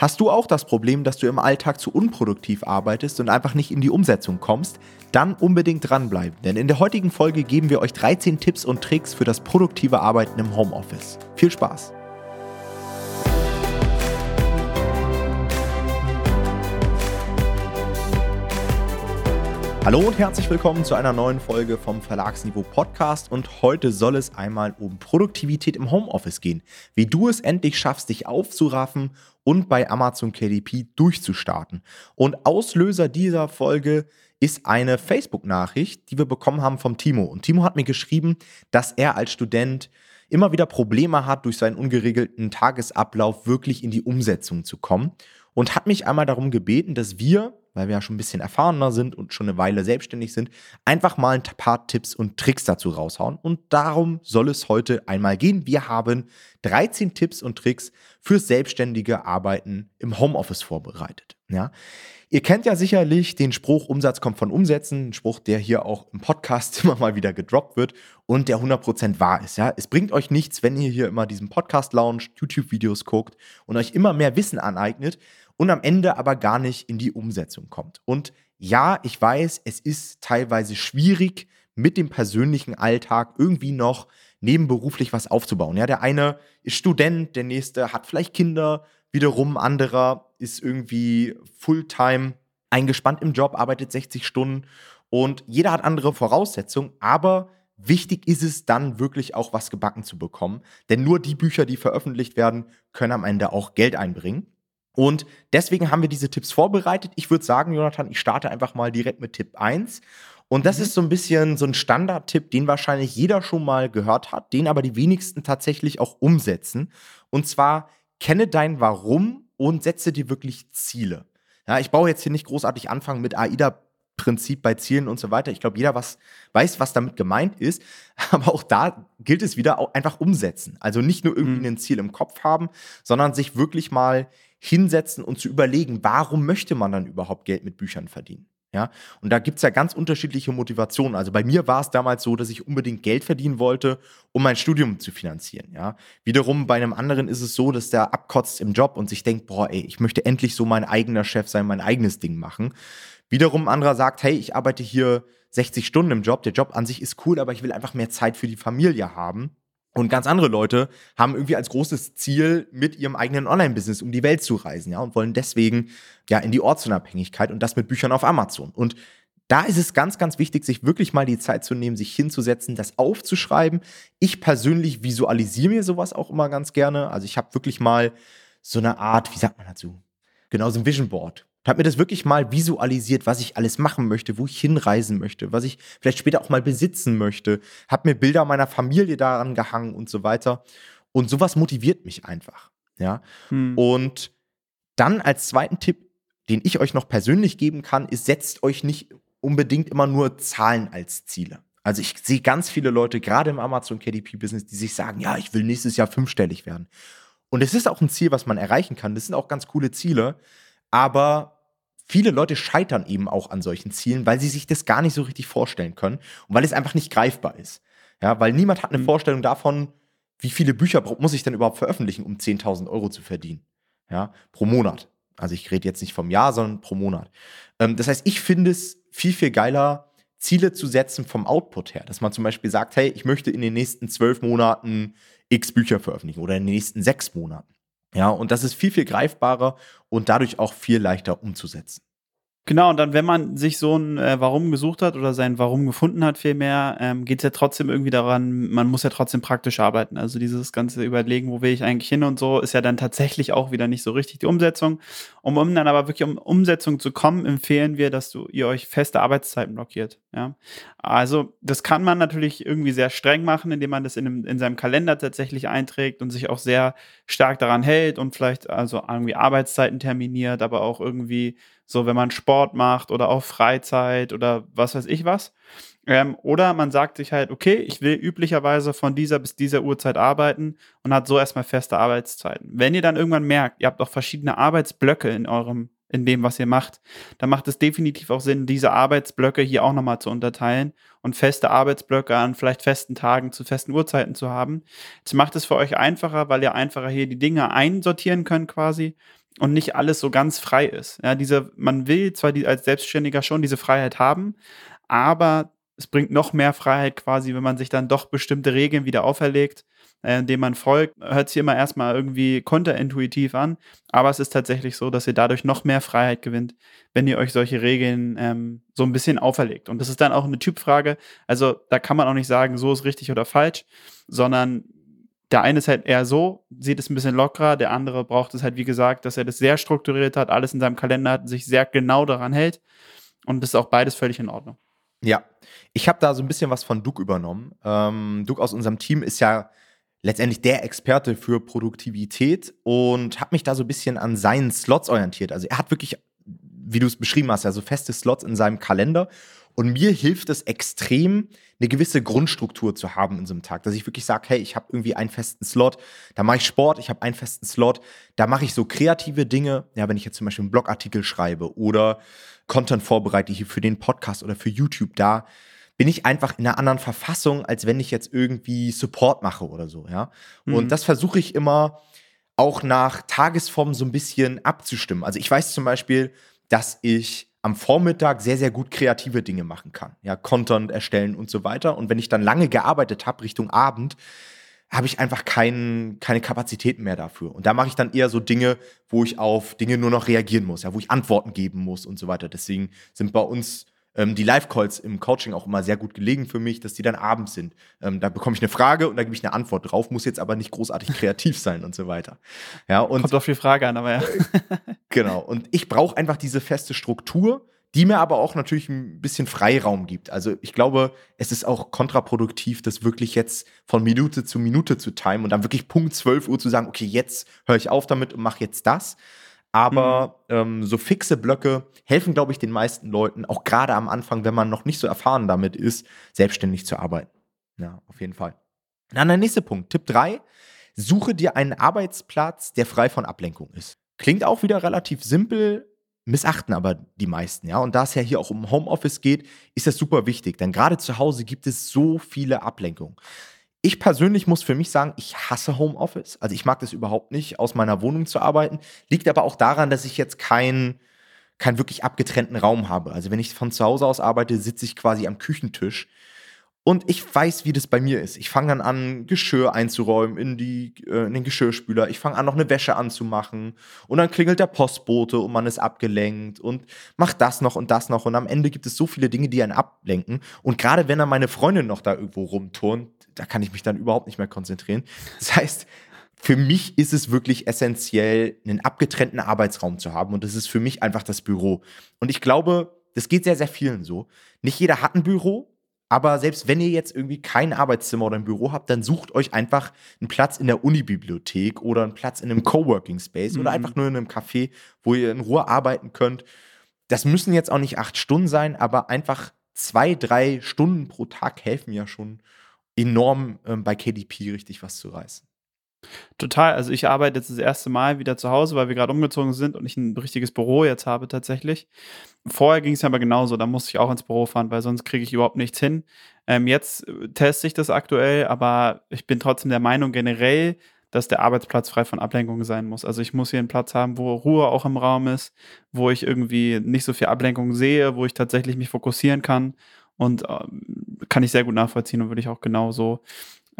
Hast du auch das Problem, dass du im Alltag zu unproduktiv arbeitest und einfach nicht in die Umsetzung kommst? Dann unbedingt dranbleiben, denn in der heutigen Folge geben wir euch 13 Tipps und Tricks für das produktive Arbeiten im Homeoffice. Viel Spaß! Hallo und herzlich willkommen zu einer neuen Folge vom Verlagsniveau Podcast und heute soll es einmal um Produktivität im Homeoffice gehen, wie du es endlich schaffst, dich aufzuraffen und bei Amazon KDP durchzustarten. Und Auslöser dieser Folge ist eine Facebook-Nachricht, die wir bekommen haben vom Timo. Und Timo hat mir geschrieben, dass er als Student immer wieder Probleme hat, durch seinen ungeregelten Tagesablauf wirklich in die Umsetzung zu kommen. Und hat mich einmal darum gebeten, dass wir weil wir ja schon ein bisschen erfahrener sind und schon eine Weile selbstständig sind, einfach mal ein paar Tipps und Tricks dazu raushauen. Und darum soll es heute einmal gehen. Wir haben 13 Tipps und Tricks für selbstständige Arbeiten im Homeoffice vorbereitet. Ja. Ihr kennt ja sicherlich den Spruch, Umsatz kommt von Umsätzen, ein Spruch, der hier auch im Podcast immer mal wieder gedroppt wird und der 100% wahr ist. Ja. Es bringt euch nichts, wenn ihr hier immer diesen Podcast launcht, YouTube-Videos guckt und euch immer mehr Wissen aneignet, und am Ende aber gar nicht in die Umsetzung kommt. Und ja, ich weiß, es ist teilweise schwierig, mit dem persönlichen Alltag irgendwie noch nebenberuflich was aufzubauen. Ja, der eine ist Student, der nächste hat vielleicht Kinder, wiederum anderer ist irgendwie Fulltime eingespannt im Job, arbeitet 60 Stunden und jeder hat andere Voraussetzungen, aber wichtig ist es dann wirklich auch was gebacken zu bekommen, denn nur die Bücher, die veröffentlicht werden, können am Ende auch Geld einbringen. Und deswegen haben wir diese Tipps vorbereitet. Ich würde sagen, Jonathan, ich starte einfach mal direkt mit Tipp 1. Und das mhm. ist so ein bisschen so ein Standardtipp, den wahrscheinlich jeder schon mal gehört hat, den aber die wenigsten tatsächlich auch umsetzen. Und zwar kenne dein Warum und setze dir wirklich Ziele. Ja, ich baue jetzt hier nicht großartig anfangen mit AIDA Prinzip bei Zielen und so weiter. Ich glaube, jeder was, weiß, was damit gemeint ist. Aber auch da gilt es wieder auch einfach umsetzen. Also nicht nur irgendwie mhm. ein Ziel im Kopf haben, sondern sich wirklich mal hinsetzen und zu überlegen, warum möchte man dann überhaupt Geld mit Büchern verdienen? Ja, und da gibt es ja ganz unterschiedliche Motivationen. Also bei mir war es damals so, dass ich unbedingt Geld verdienen wollte, um mein Studium zu finanzieren. Ja, wiederum bei einem anderen ist es so, dass der abkotzt im Job und sich denkt, boah, ey, ich möchte endlich so mein eigener Chef sein, mein eigenes Ding machen. Wiederum ein anderer sagt, hey, ich arbeite hier 60 Stunden im Job, der Job an sich ist cool, aber ich will einfach mehr Zeit für die Familie haben. Und ganz andere Leute haben irgendwie als großes Ziel, mit ihrem eigenen Online-Business um die Welt zu reisen, ja, und wollen deswegen ja in die Ortsunabhängigkeit und das mit Büchern auf Amazon. Und da ist es ganz, ganz wichtig, sich wirklich mal die Zeit zu nehmen, sich hinzusetzen, das aufzuschreiben. Ich persönlich visualisiere mir sowas auch immer ganz gerne. Also ich habe wirklich mal so eine Art, wie sagt man dazu? Genau, so ein Vision Board, habe mir das wirklich mal visualisiert, was ich alles machen möchte, wo ich hinreisen möchte, was ich vielleicht später auch mal besitzen möchte. Habe mir Bilder meiner Familie daran gehangen und so weiter. Und sowas motiviert mich einfach. Ja. Hm. Und dann als zweiten Tipp, den ich euch noch persönlich geben kann, ist, setzt euch nicht unbedingt immer nur Zahlen als Ziele. Also ich sehe ganz viele Leute, gerade im Amazon KDP-Business, die sich sagen, ja, ich will nächstes Jahr fünfstellig werden. Und es ist auch ein Ziel, was man erreichen kann. Das sind auch ganz coole Ziele. Aber viele Leute scheitern eben auch an solchen Zielen, weil sie sich das gar nicht so richtig vorstellen können und weil es einfach nicht greifbar ist. Ja, weil niemand hat eine mhm. Vorstellung davon, wie viele Bücher muss ich denn überhaupt veröffentlichen, um 10.000 Euro zu verdienen. Ja, pro Monat. Also ich rede jetzt nicht vom Jahr, sondern pro Monat. Ähm, das heißt, ich finde es viel, viel geiler, Ziele zu setzen vom Output her. Dass man zum Beispiel sagt, hey, ich möchte in den nächsten zwölf Monaten x Bücher veröffentlichen oder in den nächsten sechs Monaten. Ja, und das ist viel, viel greifbarer und dadurch auch viel leichter umzusetzen. Genau, und dann, wenn man sich so ein äh, Warum gesucht hat oder sein Warum gefunden hat, vielmehr, ähm, geht es ja trotzdem irgendwie daran, man muss ja trotzdem praktisch arbeiten. Also dieses ganze Überlegen, wo will ich eigentlich hin und so, ist ja dann tatsächlich auch wieder nicht so richtig die Umsetzung. Um, um dann aber wirklich um Umsetzung zu kommen, empfehlen wir, dass du ihr euch feste Arbeitszeiten blockiert. Ja? Also das kann man natürlich irgendwie sehr streng machen, indem man das in, einem, in seinem Kalender tatsächlich einträgt und sich auch sehr stark daran hält und vielleicht also irgendwie Arbeitszeiten terminiert, aber auch irgendwie so, wenn man Sport macht oder auch Freizeit oder was weiß ich was. Ähm, oder man sagt sich halt, okay, ich will üblicherweise von dieser bis dieser Uhrzeit arbeiten und hat so erstmal feste Arbeitszeiten. Wenn ihr dann irgendwann merkt, ihr habt auch verschiedene Arbeitsblöcke in eurem in dem, was ihr macht, dann macht es definitiv auch Sinn, diese Arbeitsblöcke hier auch nochmal zu unterteilen und feste Arbeitsblöcke an vielleicht festen Tagen zu festen Uhrzeiten zu haben. Das macht es für euch einfacher, weil ihr einfacher hier die Dinge einsortieren könnt quasi und nicht alles so ganz frei ist. Ja, diese, man will zwar die, als Selbstständiger schon diese Freiheit haben, aber es bringt noch mehr Freiheit quasi, wenn man sich dann doch bestimmte Regeln wieder auferlegt, äh, denen man folgt. Hört sich immer erstmal irgendwie konterintuitiv an, aber es ist tatsächlich so, dass ihr dadurch noch mehr Freiheit gewinnt, wenn ihr euch solche Regeln ähm, so ein bisschen auferlegt. Und das ist dann auch eine Typfrage. Also da kann man auch nicht sagen, so ist richtig oder falsch, sondern der eine ist halt eher so, sieht es ein bisschen lockerer, der andere braucht es halt, wie gesagt, dass er das sehr strukturiert hat, alles in seinem Kalender hat, sich sehr genau daran hält. Und das ist auch beides völlig in Ordnung. Ja, ich habe da so ein bisschen was von Duke übernommen. Ähm, Duke aus unserem Team ist ja letztendlich der Experte für Produktivität und habe mich da so ein bisschen an seinen Slots orientiert. Also er hat wirklich, wie du es beschrieben hast, ja so feste Slots in seinem Kalender und mir hilft es extrem, eine gewisse Grundstruktur zu haben in so einem Tag. Dass ich wirklich sage, hey, ich habe irgendwie einen festen Slot, da mache ich Sport, ich habe einen festen Slot, da mache ich so kreative Dinge, ja, wenn ich jetzt zum Beispiel einen Blogartikel schreibe oder Content vorbereite hier für den Podcast oder für YouTube, da bin ich einfach in einer anderen Verfassung, als wenn ich jetzt irgendwie Support mache oder so, ja. Mhm. Und das versuche ich immer auch nach Tagesform so ein bisschen abzustimmen. Also ich weiß zum Beispiel, dass ich am Vormittag sehr, sehr gut kreative Dinge machen kann. Ja, Content erstellen und so weiter. Und wenn ich dann lange gearbeitet habe, Richtung Abend, habe ich einfach kein, keine Kapazitäten mehr dafür. Und da mache ich dann eher so Dinge, wo ich auf Dinge nur noch reagieren muss, ja, wo ich Antworten geben muss und so weiter. Deswegen sind bei uns ähm, die Live-Calls im Coaching auch immer sehr gut gelegen für mich, dass die dann abends sind. Ähm, da bekomme ich eine Frage und da gebe ich eine Antwort drauf, muss jetzt aber nicht großartig kreativ sein und so weiter. Ja, und Kommt auf die Frage an, aber ja. genau. Und ich brauche einfach diese feste Struktur, die mir aber auch natürlich ein bisschen Freiraum gibt. Also ich glaube, es ist auch kontraproduktiv, das wirklich jetzt von Minute zu Minute zu timen und dann wirklich Punkt 12 Uhr zu sagen, okay, jetzt höre ich auf damit und mache jetzt das, aber mhm. ähm, so fixe Blöcke helfen, glaube ich, den meisten Leuten, auch gerade am Anfang, wenn man noch nicht so erfahren damit ist, selbstständig zu arbeiten. Ja, auf jeden Fall. Dann der nächste Punkt, Tipp 3. Suche dir einen Arbeitsplatz, der frei von Ablenkung ist. Klingt auch wieder relativ simpel, missachten aber die meisten, ja. Und da es ja hier auch um Homeoffice geht, ist das super wichtig, denn gerade zu Hause gibt es so viele Ablenkungen. Ich persönlich muss für mich sagen, ich hasse Homeoffice. Also ich mag das überhaupt nicht, aus meiner Wohnung zu arbeiten. Liegt aber auch daran, dass ich jetzt keinen keinen wirklich abgetrennten Raum habe. Also wenn ich von zu Hause aus arbeite, sitze ich quasi am Küchentisch und ich weiß, wie das bei mir ist. Ich fange dann an, Geschirr einzuräumen in, die, äh, in den Geschirrspüler. Ich fange an, noch eine Wäsche anzumachen. Und dann klingelt der Postbote und man ist abgelenkt und macht das noch und das noch. Und am Ende gibt es so viele Dinge, die einen ablenken. Und gerade wenn dann meine Freundin noch da irgendwo rumturnt, da kann ich mich dann überhaupt nicht mehr konzentrieren. Das heißt, für mich ist es wirklich essentiell, einen abgetrennten Arbeitsraum zu haben. Und das ist für mich einfach das Büro. Und ich glaube, das geht sehr, sehr vielen so. Nicht jeder hat ein Büro. Aber selbst wenn ihr jetzt irgendwie kein Arbeitszimmer oder ein Büro habt, dann sucht euch einfach einen Platz in der Unibibliothek oder einen Platz in einem Coworking Space mhm. oder einfach nur in einem Café, wo ihr in Ruhe arbeiten könnt. Das müssen jetzt auch nicht acht Stunden sein, aber einfach zwei, drei Stunden pro Tag helfen ja schon enorm ähm, bei KDP richtig was zu reißen. Total. Also ich arbeite jetzt das erste Mal wieder zu Hause, weil wir gerade umgezogen sind und ich ein richtiges Büro jetzt habe tatsächlich. Vorher ging es aber genauso, da musste ich auch ins Büro fahren, weil sonst kriege ich überhaupt nichts hin. Ähm, jetzt äh, teste ich das aktuell, aber ich bin trotzdem der Meinung generell, dass der Arbeitsplatz frei von Ablenkung sein muss. Also ich muss hier einen Platz haben, wo Ruhe auch im Raum ist, wo ich irgendwie nicht so viel Ablenkung sehe, wo ich tatsächlich mich fokussieren kann und äh, kann ich sehr gut nachvollziehen und würde ich auch genauso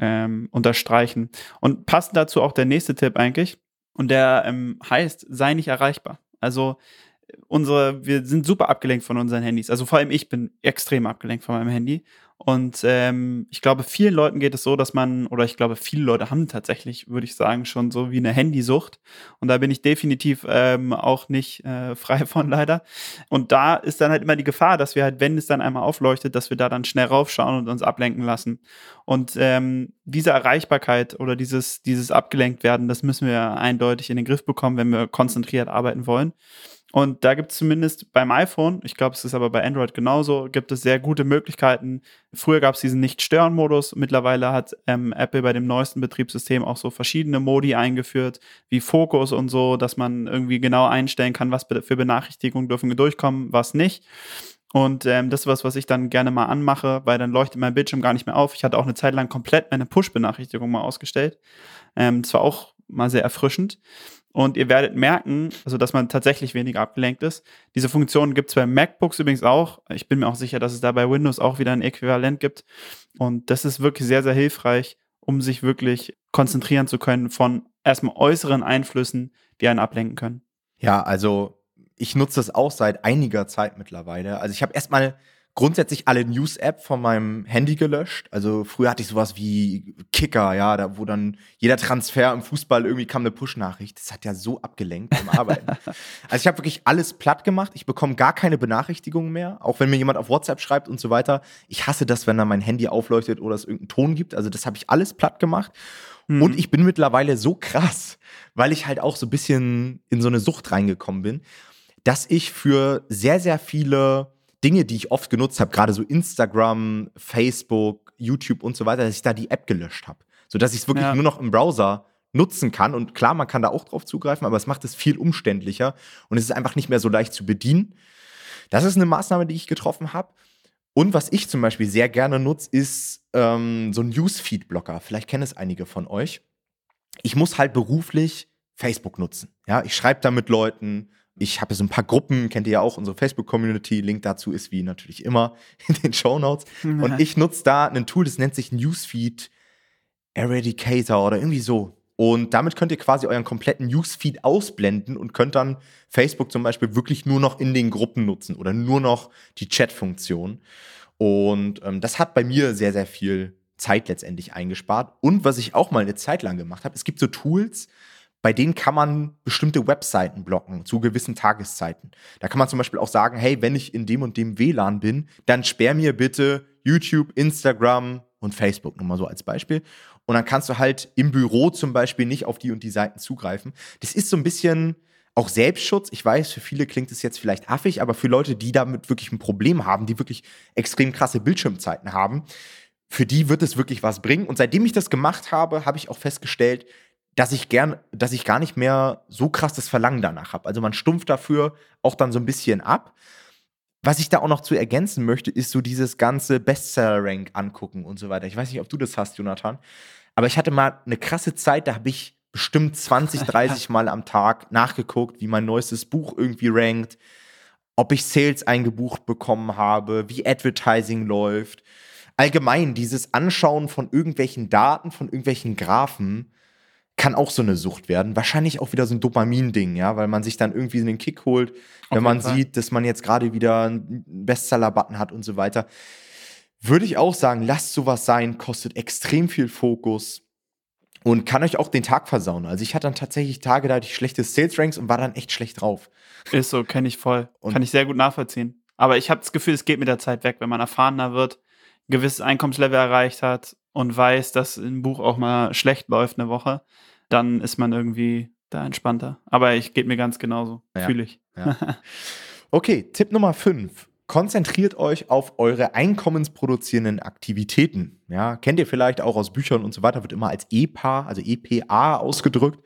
ähm, unterstreichen. Und passend dazu auch der nächste Tipp eigentlich. Und der ähm, heißt, sei nicht erreichbar. Also unsere, wir sind super abgelenkt von unseren Handys. Also vor allem ich bin extrem abgelenkt von meinem Handy. Und ähm, ich glaube, vielen Leuten geht es so, dass man, oder ich glaube, viele Leute haben tatsächlich, würde ich sagen, schon so wie eine Handysucht. Und da bin ich definitiv ähm, auch nicht äh, frei von leider. Und da ist dann halt immer die Gefahr, dass wir halt, wenn es dann einmal aufleuchtet, dass wir da dann schnell raufschauen und uns ablenken lassen. Und ähm, diese Erreichbarkeit oder dieses, dieses abgelenkt werden, das müssen wir eindeutig in den Griff bekommen, wenn wir konzentriert arbeiten wollen. Und da gibt es zumindest beim iPhone, ich glaube, es ist aber bei Android genauso, gibt es sehr gute Möglichkeiten. Früher gab es diesen Nicht-Stören-Modus. Mittlerweile hat ähm, Apple bei dem neuesten Betriebssystem auch so verschiedene Modi eingeführt, wie Fokus und so, dass man irgendwie genau einstellen kann, was für Benachrichtigungen dürfen durchkommen, was nicht. Und ähm, das ist was, was ich dann gerne mal anmache, weil dann leuchtet mein Bildschirm gar nicht mehr auf. Ich hatte auch eine Zeit lang komplett meine Push-Benachrichtigung mal ausgestellt. Ähm, das war auch mal sehr erfrischend. Und ihr werdet merken, also dass man tatsächlich weniger abgelenkt ist. Diese Funktion gibt es bei MacBooks übrigens auch. Ich bin mir auch sicher, dass es da bei Windows auch wieder ein Äquivalent gibt. Und das ist wirklich sehr, sehr hilfreich, um sich wirklich konzentrieren zu können von erstmal äußeren Einflüssen, die einen ablenken können. Ja, also ich nutze das auch seit einiger Zeit mittlerweile. Also ich habe erstmal grundsätzlich alle News-App von meinem Handy gelöscht. Also früher hatte ich sowas wie Kicker, ja, da wo dann jeder Transfer im Fußball irgendwie kam eine Push-Nachricht. Das hat ja so abgelenkt beim Arbeiten. also ich habe wirklich alles platt gemacht. Ich bekomme gar keine Benachrichtigungen mehr, auch wenn mir jemand auf WhatsApp schreibt und so weiter. Ich hasse das, wenn dann mein Handy aufleuchtet oder es irgendeinen Ton gibt. Also das habe ich alles platt gemacht. Mhm. Und ich bin mittlerweile so krass, weil ich halt auch so ein bisschen in so eine Sucht reingekommen bin, dass ich für sehr, sehr viele Dinge, die ich oft genutzt habe, gerade so Instagram, Facebook, YouTube und so weiter, dass ich da die App gelöscht habe. Sodass ich es wirklich ja. nur noch im Browser nutzen kann. Und klar, man kann da auch drauf zugreifen, aber es macht es viel umständlicher und es ist einfach nicht mehr so leicht zu bedienen. Das ist eine Maßnahme, die ich getroffen habe. Und was ich zum Beispiel sehr gerne nutze, ist ähm, so ein Newsfeed-Blocker. Vielleicht kennen es einige von euch. Ich muss halt beruflich Facebook nutzen. Ja, ich schreibe da mit Leuten, ich habe so ein paar Gruppen, kennt ihr ja auch, unsere Facebook-Community. Link dazu ist wie natürlich immer in den Show Notes. Und ich nutze da ein Tool, das nennt sich Newsfeed Eradicator oder irgendwie so. Und damit könnt ihr quasi euren kompletten Newsfeed ausblenden und könnt dann Facebook zum Beispiel wirklich nur noch in den Gruppen nutzen oder nur noch die Chat-Funktion. Und ähm, das hat bei mir sehr, sehr viel Zeit letztendlich eingespart. Und was ich auch mal eine Zeit lang gemacht habe, es gibt so Tools, bei denen kann man bestimmte Webseiten blocken zu gewissen Tageszeiten. Da kann man zum Beispiel auch sagen, hey, wenn ich in dem und dem WLAN bin, dann sperr mir bitte YouTube, Instagram und Facebook, nur mal so als Beispiel. Und dann kannst du halt im Büro zum Beispiel nicht auf die und die Seiten zugreifen. Das ist so ein bisschen auch Selbstschutz. Ich weiß, für viele klingt es jetzt vielleicht affig, aber für Leute, die damit wirklich ein Problem haben, die wirklich extrem krasse Bildschirmzeiten haben, für die wird es wirklich was bringen. Und seitdem ich das gemacht habe, habe ich auch festgestellt, dass ich gern, dass ich gar nicht mehr so krass das Verlangen danach habe. Also man stumpft dafür auch dann so ein bisschen ab. Was ich da auch noch zu ergänzen möchte, ist so dieses ganze Bestseller-Rank angucken und so weiter. Ich weiß nicht, ob du das hast, Jonathan. Aber ich hatte mal eine krasse Zeit, da habe ich bestimmt 20, 30 Mal am Tag nachgeguckt, wie mein neuestes Buch irgendwie rankt, ob ich Sales eingebucht bekommen habe, wie Advertising läuft. Allgemein dieses Anschauen von irgendwelchen Daten, von irgendwelchen Graphen kann auch so eine Sucht werden. Wahrscheinlich auch wieder so ein Dopamin-Ding, ja, weil man sich dann irgendwie einen Kick holt, wenn man Fall. sieht, dass man jetzt gerade wieder einen Bestseller-Button hat und so weiter. Würde ich auch sagen, lasst sowas sein, kostet extrem viel Fokus und kann euch auch den Tag versauen. Also ich hatte dann tatsächlich Tage, da hatte ich schlechte Sales-Ranks und war dann echt schlecht drauf. Ist so, kenne ich voll. Und kann ich sehr gut nachvollziehen. Aber ich habe das Gefühl, es geht mit der Zeit weg, wenn man erfahrener wird, ein gewisses Einkommenslevel erreicht hat und weiß, dass ein Buch auch mal schlecht läuft eine Woche dann ist man irgendwie da entspannter. Aber ich geht mir ganz genauso, ja. fühle ich. Ja. okay, Tipp Nummer 5. Konzentriert euch auf eure einkommensproduzierenden Aktivitäten. Ja, kennt ihr vielleicht auch aus Büchern und so weiter, wird immer als EPA, also EPA ausgedrückt.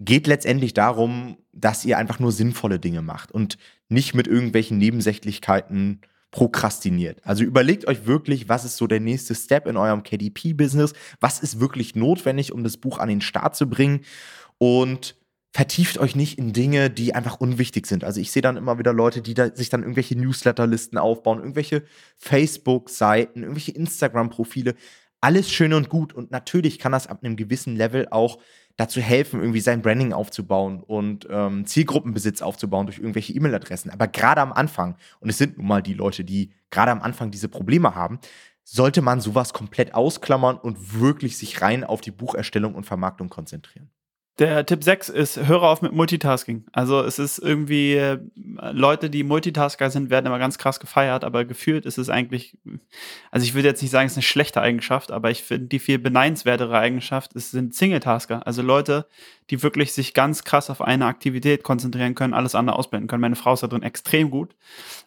Geht letztendlich darum, dass ihr einfach nur sinnvolle Dinge macht und nicht mit irgendwelchen Nebensächlichkeiten prokrastiniert. Also überlegt euch wirklich, was ist so der nächste Step in eurem KDP-Business, was ist wirklich notwendig, um das Buch an den Start zu bringen und vertieft euch nicht in Dinge, die einfach unwichtig sind. Also ich sehe dann immer wieder Leute, die da sich dann irgendwelche Newsletterlisten aufbauen, irgendwelche Facebook-Seiten, irgendwelche Instagram-Profile. Alles schön und gut und natürlich kann das ab einem gewissen Level auch dazu helfen, irgendwie sein Branding aufzubauen und ähm, Zielgruppenbesitz aufzubauen durch irgendwelche E-Mail-Adressen. Aber gerade am Anfang, und es sind nun mal die Leute, die gerade am Anfang diese Probleme haben, sollte man sowas komplett ausklammern und wirklich sich rein auf die Bucherstellung und Vermarktung konzentrieren. Der Tipp 6 ist, höre auf mit Multitasking. Also es ist irgendwie, äh, Leute, die Multitasker sind, werden immer ganz krass gefeiert, aber gefühlt ist es eigentlich, also ich würde jetzt nicht sagen, es ist eine schlechte Eigenschaft, aber ich finde, die viel beneinswertere Eigenschaft ist, sind Single-Tasker. Also Leute, die wirklich sich ganz krass auf eine Aktivität konzentrieren können, alles andere ausblenden können. Meine Frau ist da drin extrem gut.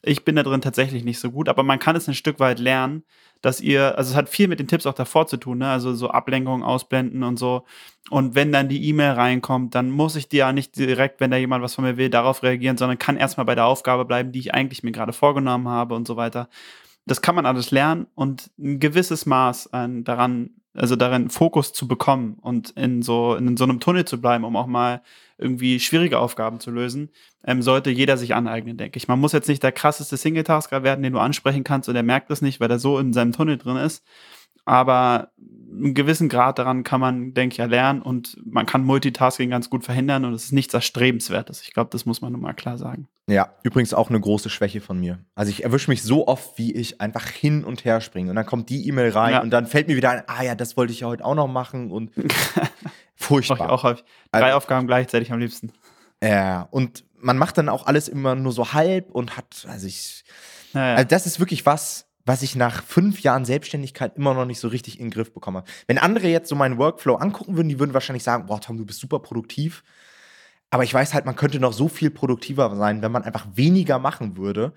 Ich bin da drin tatsächlich nicht so gut, aber man kann es ein Stück weit lernen, dass ihr, also es hat viel mit den Tipps auch davor zu tun, ne? also so Ablenkungen ausblenden und so. Und wenn dann die E-Mail reinkommt, dann muss ich dir ja nicht direkt, wenn da jemand was von mir will, darauf reagieren, sondern kann erstmal bei der Aufgabe bleiben, die ich eigentlich mir gerade vorgenommen habe und so weiter. Das kann man alles lernen und ein gewisses Maß an daran, also darin Fokus zu bekommen und in so, in so einem Tunnel zu bleiben, um auch mal irgendwie schwierige Aufgaben zu lösen, ähm, sollte jeder sich aneignen, denke ich. Man muss jetzt nicht der krasseste Single-Tasker werden, den du ansprechen kannst und er merkt das nicht, weil er so in seinem Tunnel drin ist. Aber einen gewissen Grad daran kann man, denke ich, erlernen und man kann Multitasking ganz gut verhindern und es ist nichts Erstrebenswertes. Ich glaube, das muss man nun mal klar sagen. Ja, übrigens auch eine große Schwäche von mir. Also ich erwische mich so oft, wie ich einfach hin und her springe und dann kommt die E-Mail rein ja. und dann fällt mir wieder ein, ah ja, das wollte ich ja heute auch noch machen und furchtbar. Mach ich auch häufig. Drei also, Aufgaben gleichzeitig am liebsten. Ja, und man macht dann auch alles immer nur so halb und hat, also ich, ja, ja. also das ist wirklich was, was ich nach fünf Jahren Selbstständigkeit immer noch nicht so richtig in den Griff bekomme. Wenn andere jetzt so meinen Workflow angucken würden, die würden wahrscheinlich sagen, boah, Tom, du bist super produktiv. Aber ich weiß halt, man könnte noch so viel produktiver sein, wenn man einfach weniger machen würde.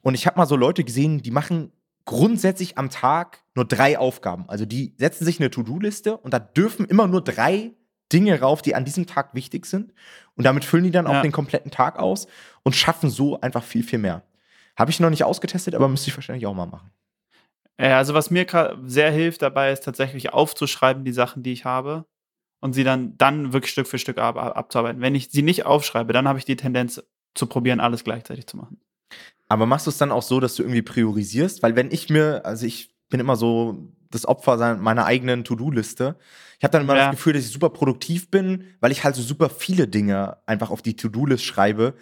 Und ich habe mal so Leute gesehen, die machen grundsätzlich am Tag nur drei Aufgaben. Also die setzen sich eine To-Do-Liste und da dürfen immer nur drei Dinge rauf, die an diesem Tag wichtig sind. Und damit füllen die dann auch den kompletten Tag aus und schaffen so einfach viel, viel mehr. Habe ich noch nicht ausgetestet, aber müsste ich wahrscheinlich auch mal machen. Ja, also was mir sehr hilft dabei, ist tatsächlich aufzuschreiben, die Sachen, die ich habe und sie dann, dann wirklich Stück für Stück ab, abzuarbeiten. Wenn ich sie nicht aufschreibe, dann habe ich die Tendenz zu probieren, alles gleichzeitig zu machen. Aber machst du es dann auch so, dass du irgendwie priorisierst? Weil wenn ich mir, also ich bin immer so das Opfer meiner eigenen To-Do-Liste. Ich habe dann immer ja. das Gefühl, dass ich super produktiv bin, weil ich halt so super viele Dinge einfach auf die To-Do-List schreibe,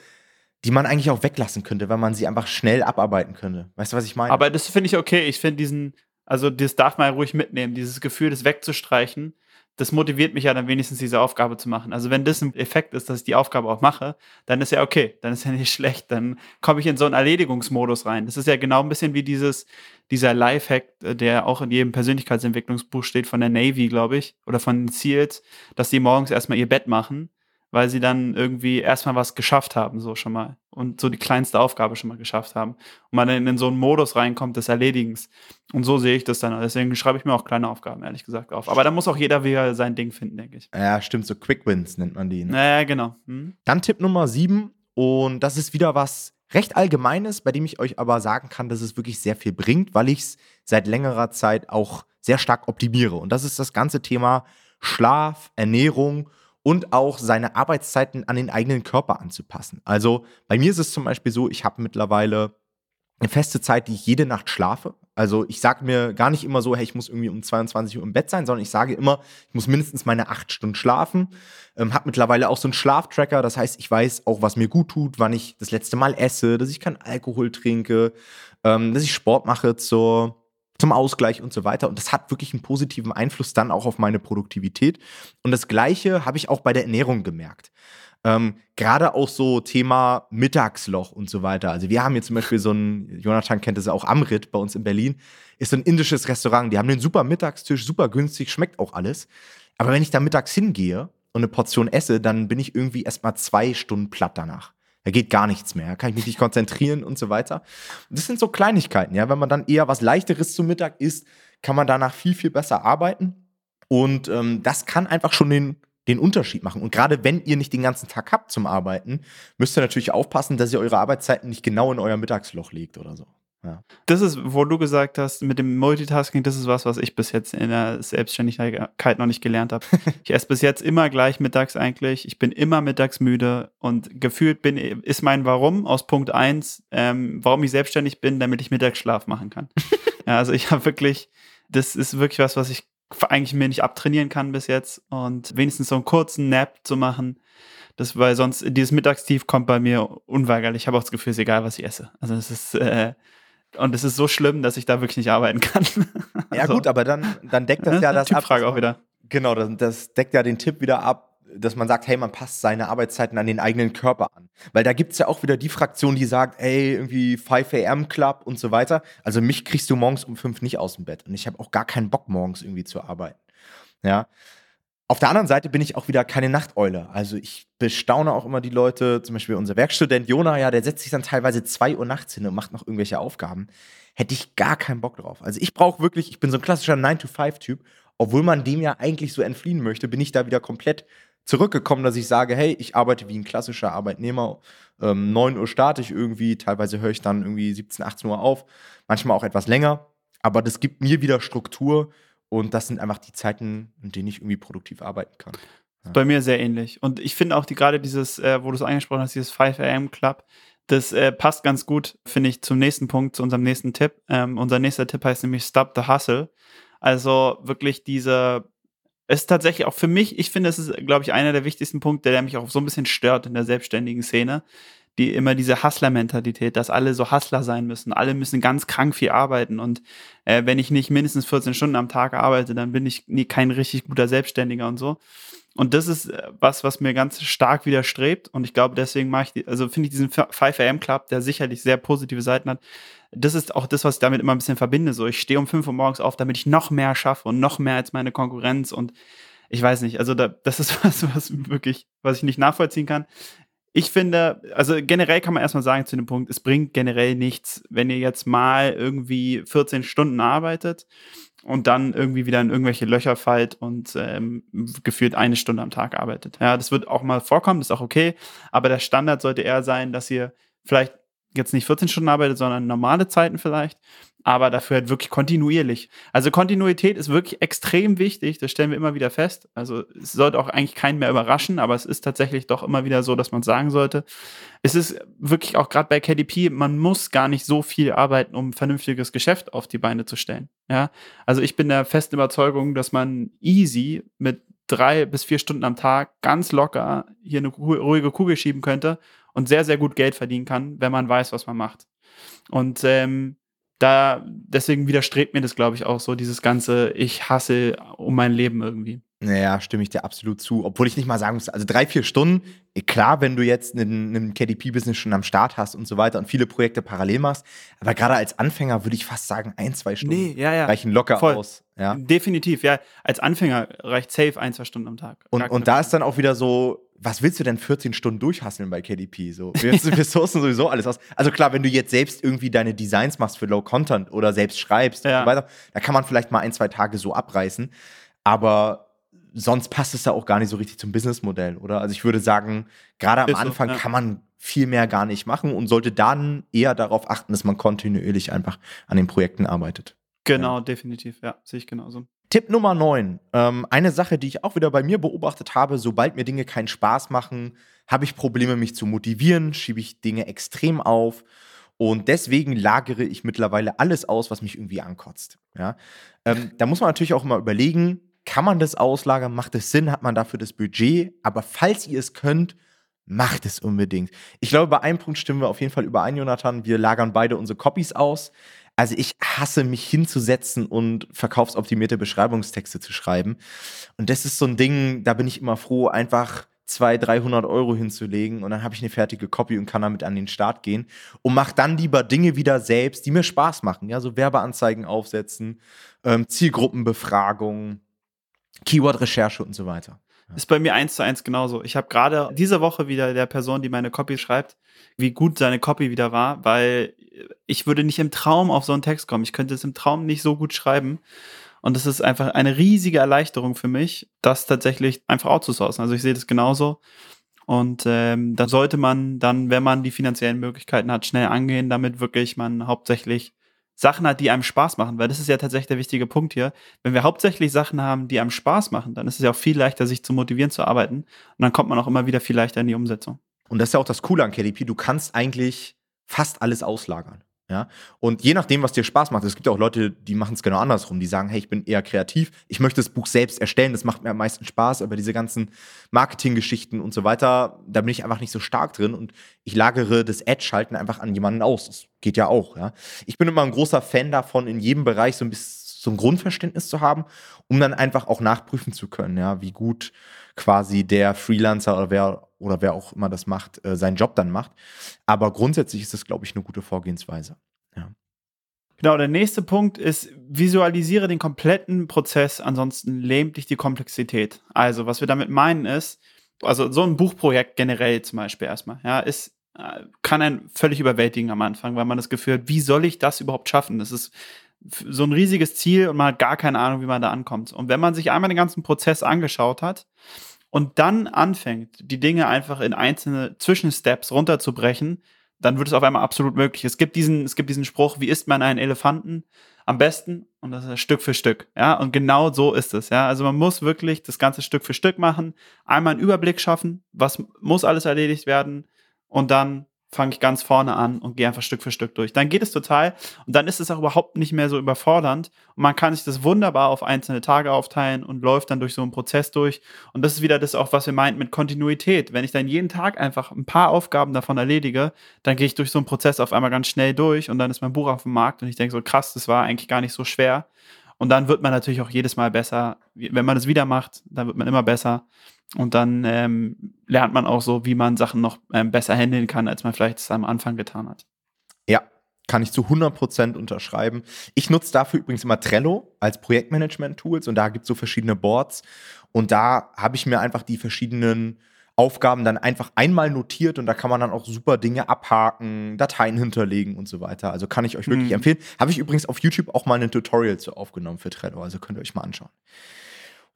die man eigentlich auch weglassen könnte, weil man sie einfach schnell abarbeiten könnte. Weißt du, was ich meine? Aber das finde ich okay. Ich finde diesen, also das darf man ja ruhig mitnehmen, dieses Gefühl, das wegzustreichen. Das motiviert mich ja dann wenigstens, diese Aufgabe zu machen. Also, wenn das ein Effekt ist, dass ich die Aufgabe auch mache, dann ist ja okay, dann ist ja nicht schlecht. Dann komme ich in so einen Erledigungsmodus rein. Das ist ja genau ein bisschen wie dieses, dieser Lifehack, der auch in jedem Persönlichkeitsentwicklungsbuch steht von der Navy, glaube ich, oder von den SEALs, dass die morgens erstmal ihr Bett machen weil sie dann irgendwie erstmal was geschafft haben, so schon mal. Und so die kleinste Aufgabe schon mal geschafft haben. Und man dann in so einen Modus reinkommt des Erledigens. Und so sehe ich das dann. Deswegen schreibe ich mir auch kleine Aufgaben, ehrlich gesagt, auf. Aber da muss auch jeder wieder sein Ding finden, denke ich. Ja, stimmt. So Quick Wins nennt man die. Ne? Ja, genau. Hm. Dann Tipp Nummer sieben. Und das ist wieder was recht Allgemeines, bei dem ich euch aber sagen kann, dass es wirklich sehr viel bringt, weil ich es seit längerer Zeit auch sehr stark optimiere. Und das ist das ganze Thema Schlaf, Ernährung und auch seine Arbeitszeiten an den eigenen Körper anzupassen. Also bei mir ist es zum Beispiel so, ich habe mittlerweile eine feste Zeit, die ich jede Nacht schlafe. Also ich sage mir gar nicht immer so, hey, ich muss irgendwie um 22 Uhr im Bett sein, sondern ich sage immer, ich muss mindestens meine acht Stunden schlafen. Ähm, habe mittlerweile auch so einen Schlaftracker, das heißt, ich weiß auch, was mir gut tut, wann ich das letzte Mal esse, dass ich keinen Alkohol trinke, ähm, dass ich Sport mache zur zum Ausgleich und so weiter. Und das hat wirklich einen positiven Einfluss dann auch auf meine Produktivität. Und das Gleiche habe ich auch bei der Ernährung gemerkt. Ähm, Gerade auch so Thema Mittagsloch und so weiter. Also wir haben hier zum Beispiel so ein, Jonathan kennt es auch, Amrit bei uns in Berlin, ist so ein indisches Restaurant. Die haben einen super Mittagstisch, super günstig, schmeckt auch alles. Aber wenn ich da mittags hingehe und eine Portion esse, dann bin ich irgendwie erst mal zwei Stunden platt danach. Da geht gar nichts mehr. Da kann ich mich nicht konzentrieren und so weiter. Und das sind so Kleinigkeiten, ja. Wenn man dann eher was Leichteres zum Mittag isst, kann man danach viel, viel besser arbeiten. Und ähm, das kann einfach schon den, den Unterschied machen. Und gerade wenn ihr nicht den ganzen Tag habt zum Arbeiten, müsst ihr natürlich aufpassen, dass ihr eure Arbeitszeiten nicht genau in euer Mittagsloch legt oder so. Ja. Das ist, wo du gesagt hast, mit dem Multitasking, das ist was, was ich bis jetzt in der Selbstständigkeit noch nicht gelernt habe. ich esse bis jetzt immer gleich mittags eigentlich. Ich bin immer mittags müde und gefühlt bin, ist mein Warum aus Punkt 1, ähm, warum ich selbstständig bin, damit ich Mittagsschlaf machen kann. ja, also ich habe wirklich, das ist wirklich was, was ich eigentlich mir nicht abtrainieren kann bis jetzt und wenigstens so einen kurzen Nap zu machen, das, weil sonst dieses Mittagstief kommt bei mir unweigerlich. Ich habe auch das Gefühl, es ist egal, was ich esse. Also es ist, äh, und es ist so schlimm, dass ich da wirklich nicht arbeiten kann. Ja, also, gut, aber dann, dann deckt das ja das ab. auch wieder. Genau, das, das deckt ja den Tipp wieder ab, dass man sagt, hey, man passt seine Arbeitszeiten an den eigenen Körper an. Weil da gibt es ja auch wieder die Fraktion, die sagt, ey, irgendwie 5 AM Club und so weiter. Also mich kriegst du morgens um 5 nicht aus dem Bett. Und ich habe auch gar keinen Bock, morgens irgendwie zu arbeiten. Ja. Auf der anderen Seite bin ich auch wieder keine Nachteule. Also ich bestaune auch immer die Leute, zum Beispiel unser Werkstudent Jona, ja, der setzt sich dann teilweise zwei Uhr nachts hin und macht noch irgendwelche Aufgaben. Hätte ich gar keinen Bock drauf. Also ich brauche wirklich, ich bin so ein klassischer 9-to-5-Typ, obwohl man dem ja eigentlich so entfliehen möchte, bin ich da wieder komplett zurückgekommen, dass ich sage, hey, ich arbeite wie ein klassischer Arbeitnehmer. Ähm, 9 Uhr starte ich irgendwie, teilweise höre ich dann irgendwie 17, 18 Uhr auf, manchmal auch etwas länger. Aber das gibt mir wieder Struktur und das sind einfach die Zeiten, in denen ich irgendwie produktiv arbeiten kann. Ja. Bei mir sehr ähnlich. Und ich finde auch die, gerade dieses, äh, wo du es angesprochen hast, dieses 5 AM Club, das äh, passt ganz gut, finde ich, zum nächsten Punkt, zu unserem nächsten Tipp. Ähm, unser nächster Tipp heißt nämlich Stop the Hustle. Also wirklich diese, ist tatsächlich auch für mich, ich finde, es ist, glaube ich, einer der wichtigsten Punkte, der mich auch so ein bisschen stört in der selbstständigen Szene. Die immer diese Hustler-Mentalität, dass alle so Hustler sein müssen. Alle müssen ganz krank viel arbeiten. Und äh, wenn ich nicht mindestens 14 Stunden am Tag arbeite, dann bin ich nie kein richtig guter Selbstständiger und so. Und das ist äh, was, was mir ganz stark widerstrebt. Und ich glaube, deswegen mache ich, die, also finde ich diesen 5 AM Club, der sicherlich sehr positive Seiten hat. Das ist auch das, was ich damit immer ein bisschen verbinde. So, ich stehe um 5 Uhr morgens auf, damit ich noch mehr schaffe und noch mehr als meine Konkurrenz. Und ich weiß nicht, also da, das ist was, was wirklich, was ich nicht nachvollziehen kann. Ich finde, also generell kann man erstmal sagen zu dem Punkt, es bringt generell nichts, wenn ihr jetzt mal irgendwie 14 Stunden arbeitet und dann irgendwie wieder in irgendwelche Löcher fallt und ähm, gefühlt eine Stunde am Tag arbeitet. Ja, das wird auch mal vorkommen, das ist auch okay, aber der Standard sollte eher sein, dass ihr vielleicht jetzt nicht 14 Stunden arbeitet, sondern normale Zeiten vielleicht aber dafür halt wirklich kontinuierlich. Also Kontinuität ist wirklich extrem wichtig, das stellen wir immer wieder fest. Also es sollte auch eigentlich keinen mehr überraschen, aber es ist tatsächlich doch immer wieder so, dass man sagen sollte. Es ist wirklich auch gerade bei KDP, man muss gar nicht so viel arbeiten, um ein vernünftiges Geschäft auf die Beine zu stellen. Ja, also ich bin der festen Überzeugung, dass man easy mit drei bis vier Stunden am Tag ganz locker hier eine ruhige Kugel schieben könnte und sehr, sehr gut Geld verdienen kann, wenn man weiß, was man macht. Und ähm, da, deswegen widerstrebt mir das, glaube ich, auch so, dieses ganze, ich hasse um mein Leben irgendwie. Naja, stimme ich dir absolut zu. Obwohl ich nicht mal sagen muss, also drei, vier Stunden, eh, klar, wenn du jetzt einen, KDP-Business schon am Start hast und so weiter und viele Projekte parallel machst, aber gerade als Anfänger würde ich fast sagen, ein, zwei Stunden nee, ja, ja. reichen locker Voll. aus. Ja. Definitiv, ja. Als Anfänger reicht safe ein, zwei Stunden am Tag. Und, und da ist dann auch wieder so, was willst du denn 14 Stunden durchhasseln bei KDP? So, wir sourcen sowieso alles aus. Also klar, wenn du jetzt selbst irgendwie deine Designs machst für Low Content oder selbst schreibst ja. und so weiter, da kann man vielleicht mal ein, zwei Tage so abreißen. Aber sonst passt es ja auch gar nicht so richtig zum Businessmodell, oder? Also ich würde sagen, gerade am Anfang so, ja. kann man viel mehr gar nicht machen und sollte dann eher darauf achten, dass man kontinuierlich einfach an den Projekten arbeitet. Genau, ja. definitiv, ja, sehe ich genauso. Tipp Nummer 9. Ähm, eine Sache, die ich auch wieder bei mir beobachtet habe, sobald mir Dinge keinen Spaß machen, habe ich Probleme, mich zu motivieren, schiebe ich Dinge extrem auf. Und deswegen lagere ich mittlerweile alles aus, was mich irgendwie ankotzt. Ja? Ähm, da muss man natürlich auch immer überlegen, kann man das auslagern? Macht es Sinn? Hat man dafür das Budget? Aber falls ihr es könnt, macht es unbedingt. Ich glaube, bei einem Punkt stimmen wir auf jeden Fall überein, Jonathan. Wir lagern beide unsere Copies aus. Also ich hasse mich hinzusetzen und verkaufsoptimierte Beschreibungstexte zu schreiben. Und das ist so ein Ding, da bin ich immer froh, einfach 200, 300 Euro hinzulegen und dann habe ich eine fertige Copy und kann damit an den Start gehen und mache dann lieber Dinge wieder selbst, die mir Spaß machen. Ja, so Werbeanzeigen aufsetzen, ähm, Zielgruppenbefragung, Keyword-Recherche und so weiter. Ist bei mir eins zu eins genauso. Ich habe gerade diese Woche wieder der Person, die meine Copy schreibt, wie gut seine Copy wieder war, weil ich würde nicht im Traum auf so einen Text kommen. Ich könnte es im Traum nicht so gut schreiben. Und das ist einfach eine riesige Erleichterung für mich, das tatsächlich einfach outzusourcen. Also ich sehe das genauso. Und ähm, da sollte man dann, wenn man die finanziellen Möglichkeiten hat, schnell angehen, damit wirklich man hauptsächlich Sachen hat, die einem Spaß machen, weil das ist ja tatsächlich der wichtige Punkt hier. Wenn wir hauptsächlich Sachen haben, die einem Spaß machen, dann ist es ja auch viel leichter, sich zu motivieren zu arbeiten. Und dann kommt man auch immer wieder viel leichter in die Umsetzung. Und das ist ja auch das Coole an KDP. Du kannst eigentlich fast alles auslagern. Ja? Und je nachdem, was dir Spaß macht, es gibt ja auch Leute, die machen es genau andersrum, die sagen, hey, ich bin eher kreativ, ich möchte das Buch selbst erstellen, das macht mir am meisten Spaß, aber diese ganzen Marketinggeschichten und so weiter, da bin ich einfach nicht so stark drin und ich lagere das Ad-Schalten einfach an jemanden aus. Das geht ja auch, ja. Ich bin immer ein großer Fan davon, in jedem Bereich so ein bisschen so ein Grundverständnis zu haben, um dann einfach auch nachprüfen zu können, ja, wie gut quasi der Freelancer oder wer oder wer auch immer das macht, äh, seinen Job dann macht. Aber grundsätzlich ist das, glaube ich, eine gute Vorgehensweise. Ja. Genau, der nächste Punkt ist, visualisiere den kompletten Prozess, ansonsten lähmt dich die Komplexität. Also, was wir damit meinen ist, also so ein Buchprojekt generell zum Beispiel erstmal, ja, ist, äh, kann ein völlig überwältigen am Anfang, weil man das Gefühl hat, wie soll ich das überhaupt schaffen? Das ist so ein riesiges Ziel und man hat gar keine Ahnung, wie man da ankommt. Und wenn man sich einmal den ganzen Prozess angeschaut hat und dann anfängt, die Dinge einfach in einzelne Zwischensteps runterzubrechen, dann wird es auf einmal absolut möglich. Es gibt diesen, es gibt diesen Spruch, wie isst man einen Elefanten? Am besten und das ist Stück für Stück, ja. Und genau so ist es, ja. Also man muss wirklich das Ganze Stück für Stück machen, einmal einen Überblick schaffen, was muss alles erledigt werden und dann fange ich ganz vorne an und gehe einfach Stück für Stück durch. Dann geht es total und dann ist es auch überhaupt nicht mehr so überfordernd und man kann sich das wunderbar auf einzelne Tage aufteilen und läuft dann durch so einen Prozess durch. Und das ist wieder das auch, was wir meint mit Kontinuität. Wenn ich dann jeden Tag einfach ein paar Aufgaben davon erledige, dann gehe ich durch so einen Prozess auf einmal ganz schnell durch und dann ist mein Buch auf dem Markt und ich denke so, krass, das war eigentlich gar nicht so schwer. Und dann wird man natürlich auch jedes Mal besser. Wenn man es wieder macht, dann wird man immer besser. Und dann ähm, lernt man auch so, wie man Sachen noch ähm, besser handeln kann, als man vielleicht es am Anfang getan hat. Ja, kann ich zu 100% unterschreiben. Ich nutze dafür übrigens immer Trello als Projektmanagement-Tools und da gibt es so verschiedene Boards. Und da habe ich mir einfach die verschiedenen Aufgaben dann einfach einmal notiert und da kann man dann auch super Dinge abhaken, Dateien hinterlegen und so weiter. Also kann ich euch wirklich mhm. empfehlen. Habe ich übrigens auf YouTube auch mal ein Tutorial zu aufgenommen für Trello, also könnt ihr euch mal anschauen.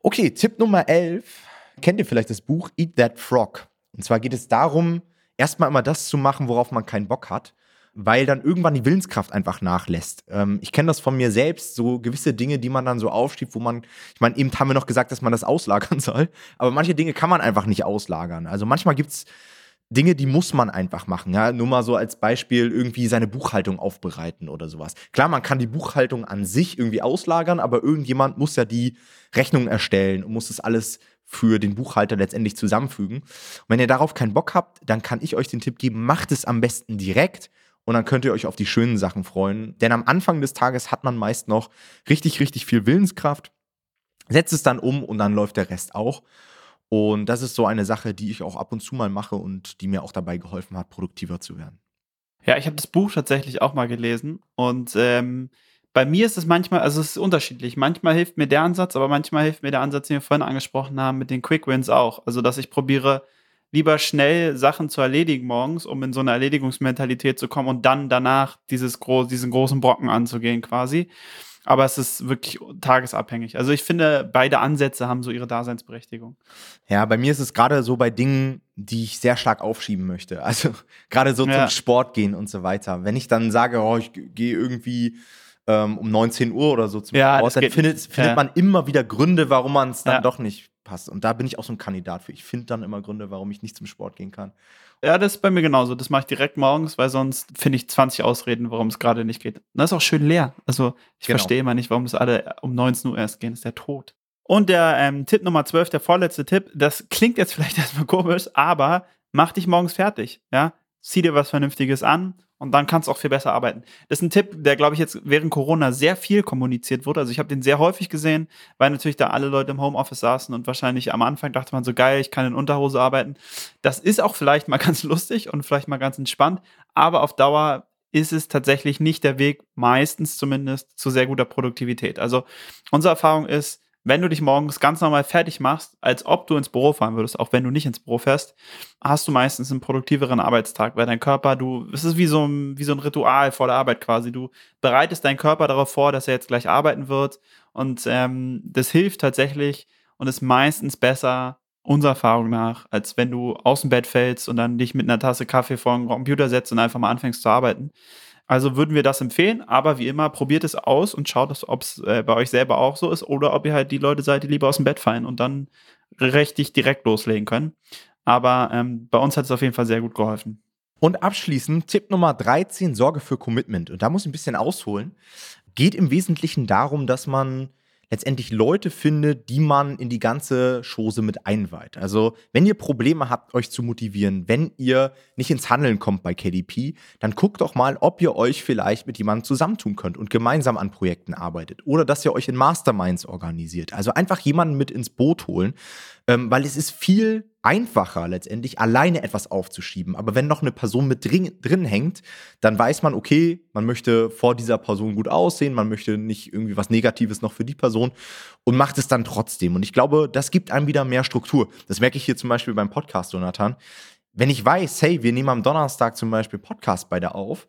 Okay, Tipp Nummer 11. Kennt ihr vielleicht das Buch Eat That Frog? Und zwar geht es darum, erstmal immer das zu machen, worauf man keinen Bock hat weil dann irgendwann die Willenskraft einfach nachlässt. Ähm, ich kenne das von mir selbst, so gewisse Dinge, die man dann so aufschiebt, wo man, ich meine, eben haben wir noch gesagt, dass man das auslagern soll, aber manche Dinge kann man einfach nicht auslagern. Also manchmal gibt es Dinge, die muss man einfach machen. Ja? Nur mal so als Beispiel irgendwie seine Buchhaltung aufbereiten oder sowas. Klar, man kann die Buchhaltung an sich irgendwie auslagern, aber irgendjemand muss ja die Rechnung erstellen und muss das alles für den Buchhalter letztendlich zusammenfügen. Und wenn ihr darauf keinen Bock habt, dann kann ich euch den Tipp geben, macht es am besten direkt und dann könnt ihr euch auf die schönen Sachen freuen. Denn am Anfang des Tages hat man meist noch richtig, richtig viel Willenskraft. Setzt es dann um und dann läuft der Rest auch. Und das ist so eine Sache, die ich auch ab und zu mal mache und die mir auch dabei geholfen hat, produktiver zu werden. Ja, ich habe das Buch tatsächlich auch mal gelesen und ähm, bei mir ist es manchmal, also es ist unterschiedlich. Manchmal hilft mir der Ansatz, aber manchmal hilft mir der Ansatz, den wir vorhin angesprochen haben, mit den Quick Wins auch. Also, dass ich probiere, lieber schnell Sachen zu erledigen morgens, um in so eine Erledigungsmentalität zu kommen und dann danach dieses gro diesen großen Brocken anzugehen quasi. Aber es ist wirklich tagesabhängig. Also ich finde, beide Ansätze haben so ihre Daseinsberechtigung. Ja, bei mir ist es gerade so bei Dingen, die ich sehr stark aufschieben möchte. Also gerade so ja. zum Sport gehen und so weiter. Wenn ich dann sage, oh, ich gehe irgendwie um 19 Uhr oder so zum ja, dann findet, findet ja. man immer wieder Gründe, warum man es dann doch nicht passt. Und da bin ich auch so ein Kandidat für. Ich finde dann immer Gründe, warum ich nicht zum Sport gehen kann. Ja, das ist bei mir genauso. Das mache ich direkt morgens, weil sonst finde ich 20 Ausreden, warum es gerade nicht geht. das ist auch schön leer. Also ich genau. verstehe immer nicht, warum das alle um 19 Uhr erst gehen. Das ist der Tod. Und der ähm, Tipp Nummer 12, der vorletzte Tipp, das klingt jetzt vielleicht erstmal komisch, aber mach dich morgens fertig. Ja, zieh dir was Vernünftiges an und dann kannst du auch viel besser arbeiten. Das ist ein Tipp, der, glaube ich, jetzt während Corona sehr viel kommuniziert wurde. Also ich habe den sehr häufig gesehen, weil natürlich da alle Leute im Homeoffice saßen und wahrscheinlich am Anfang dachte man so, geil, ich kann in Unterhose arbeiten. Das ist auch vielleicht mal ganz lustig und vielleicht mal ganz entspannt, aber auf Dauer ist es tatsächlich nicht der Weg, meistens zumindest, zu sehr guter Produktivität. Also unsere Erfahrung ist, wenn du dich morgens ganz normal fertig machst, als ob du ins Büro fahren würdest, auch wenn du nicht ins Büro fährst, hast du meistens einen produktiveren Arbeitstag, weil dein Körper, du, es ist wie so ein, wie so ein Ritual vor der Arbeit quasi. Du bereitest deinen Körper darauf vor, dass er jetzt gleich arbeiten wird und ähm, das hilft tatsächlich und ist meistens besser, unserer Erfahrung nach, als wenn du aus dem Bett fällst und dann dich mit einer Tasse Kaffee vor den Computer setzt und einfach mal anfängst zu arbeiten. Also würden wir das empfehlen, aber wie immer, probiert es aus und schaut, ob es äh, bei euch selber auch so ist oder ob ihr halt die Leute seid, die lieber aus dem Bett fallen und dann richtig direkt loslegen können. Aber ähm, bei uns hat es auf jeden Fall sehr gut geholfen. Und abschließend Tipp Nummer 13, Sorge für Commitment. Und da muss ich ein bisschen ausholen. Geht im Wesentlichen darum, dass man letztendlich Leute findet, die man in die ganze Chose mit einweiht. Also, wenn ihr Probleme habt, euch zu motivieren, wenn ihr nicht ins Handeln kommt bei KDP, dann guckt doch mal, ob ihr euch vielleicht mit jemandem zusammentun könnt und gemeinsam an Projekten arbeitet oder dass ihr euch in Masterminds organisiert. Also einfach jemanden mit ins Boot holen, ähm, weil es ist viel einfacher letztendlich alleine etwas aufzuschieben. Aber wenn noch eine Person mit drin, drin hängt, dann weiß man, okay, man möchte vor dieser Person gut aussehen, man möchte nicht irgendwie was Negatives noch für die Person und macht es dann trotzdem. Und ich glaube, das gibt einem wieder mehr Struktur. Das merke ich hier zum Beispiel beim Podcast, Jonathan. Wenn ich weiß, hey, wir nehmen am Donnerstag zum Beispiel Podcast beide auf,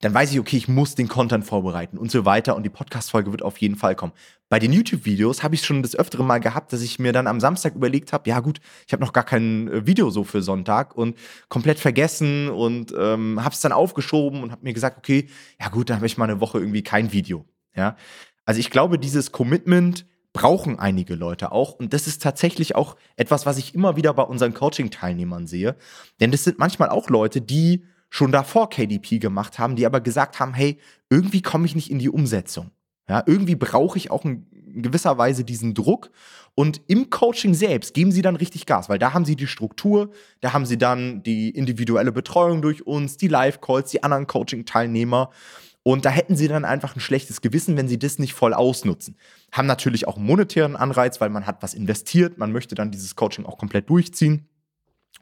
dann weiß ich, okay, ich muss den Content vorbereiten und so weiter und die Podcast-Folge wird auf jeden Fall kommen. Bei den YouTube-Videos habe ich schon das öftere Mal gehabt, dass ich mir dann am Samstag überlegt habe, ja gut, ich habe noch gar kein äh, Video so für Sonntag und komplett vergessen und ähm, habe es dann aufgeschoben und habe mir gesagt, okay, ja gut, dann habe ich mal eine Woche irgendwie kein Video. Ja, also ich glaube, dieses Commitment brauchen einige Leute auch. Und das ist tatsächlich auch etwas, was ich immer wieder bei unseren Coaching-Teilnehmern sehe. Denn das sind manchmal auch Leute, die schon davor KDP gemacht haben, die aber gesagt haben, hey, irgendwie komme ich nicht in die Umsetzung. Ja, irgendwie brauche ich auch in gewisser Weise diesen Druck. Und im Coaching selbst geben sie dann richtig Gas, weil da haben sie die Struktur, da haben sie dann die individuelle Betreuung durch uns, die Live-Calls, die anderen Coaching-Teilnehmer. Und da hätten sie dann einfach ein schlechtes Gewissen, wenn sie das nicht voll ausnutzen. Haben natürlich auch einen monetären Anreiz, weil man hat was investiert, man möchte dann dieses Coaching auch komplett durchziehen.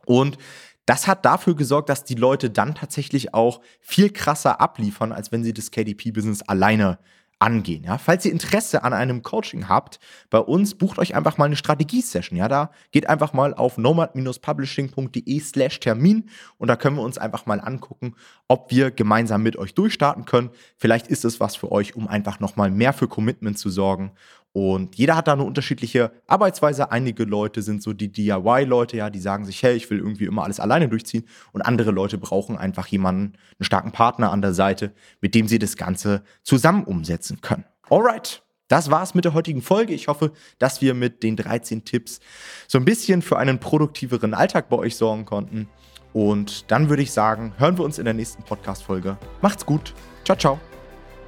Und das hat dafür gesorgt, dass die Leute dann tatsächlich auch viel krasser abliefern, als wenn sie das KDP-Business alleine angehen. Ja? Falls ihr Interesse an einem Coaching habt, bei uns bucht euch einfach mal eine Strategie-Session. Ja? Da geht einfach mal auf nomad-publishing.de slash Termin und da können wir uns einfach mal angucken, ob wir gemeinsam mit euch durchstarten können. Vielleicht ist es was für euch, um einfach nochmal mehr für Commitment zu sorgen und jeder hat da eine unterschiedliche Arbeitsweise. Einige Leute sind so die DIY-Leute, ja, die sagen sich, hey, ich will irgendwie immer alles alleine durchziehen. Und andere Leute brauchen einfach jemanden, einen starken Partner an der Seite, mit dem sie das Ganze zusammen umsetzen können. Alright. Das war's mit der heutigen Folge. Ich hoffe, dass wir mit den 13 Tipps so ein bisschen für einen produktiveren Alltag bei euch sorgen konnten. Und dann würde ich sagen, hören wir uns in der nächsten Podcast-Folge. Macht's gut. Ciao, ciao.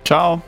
Ciao.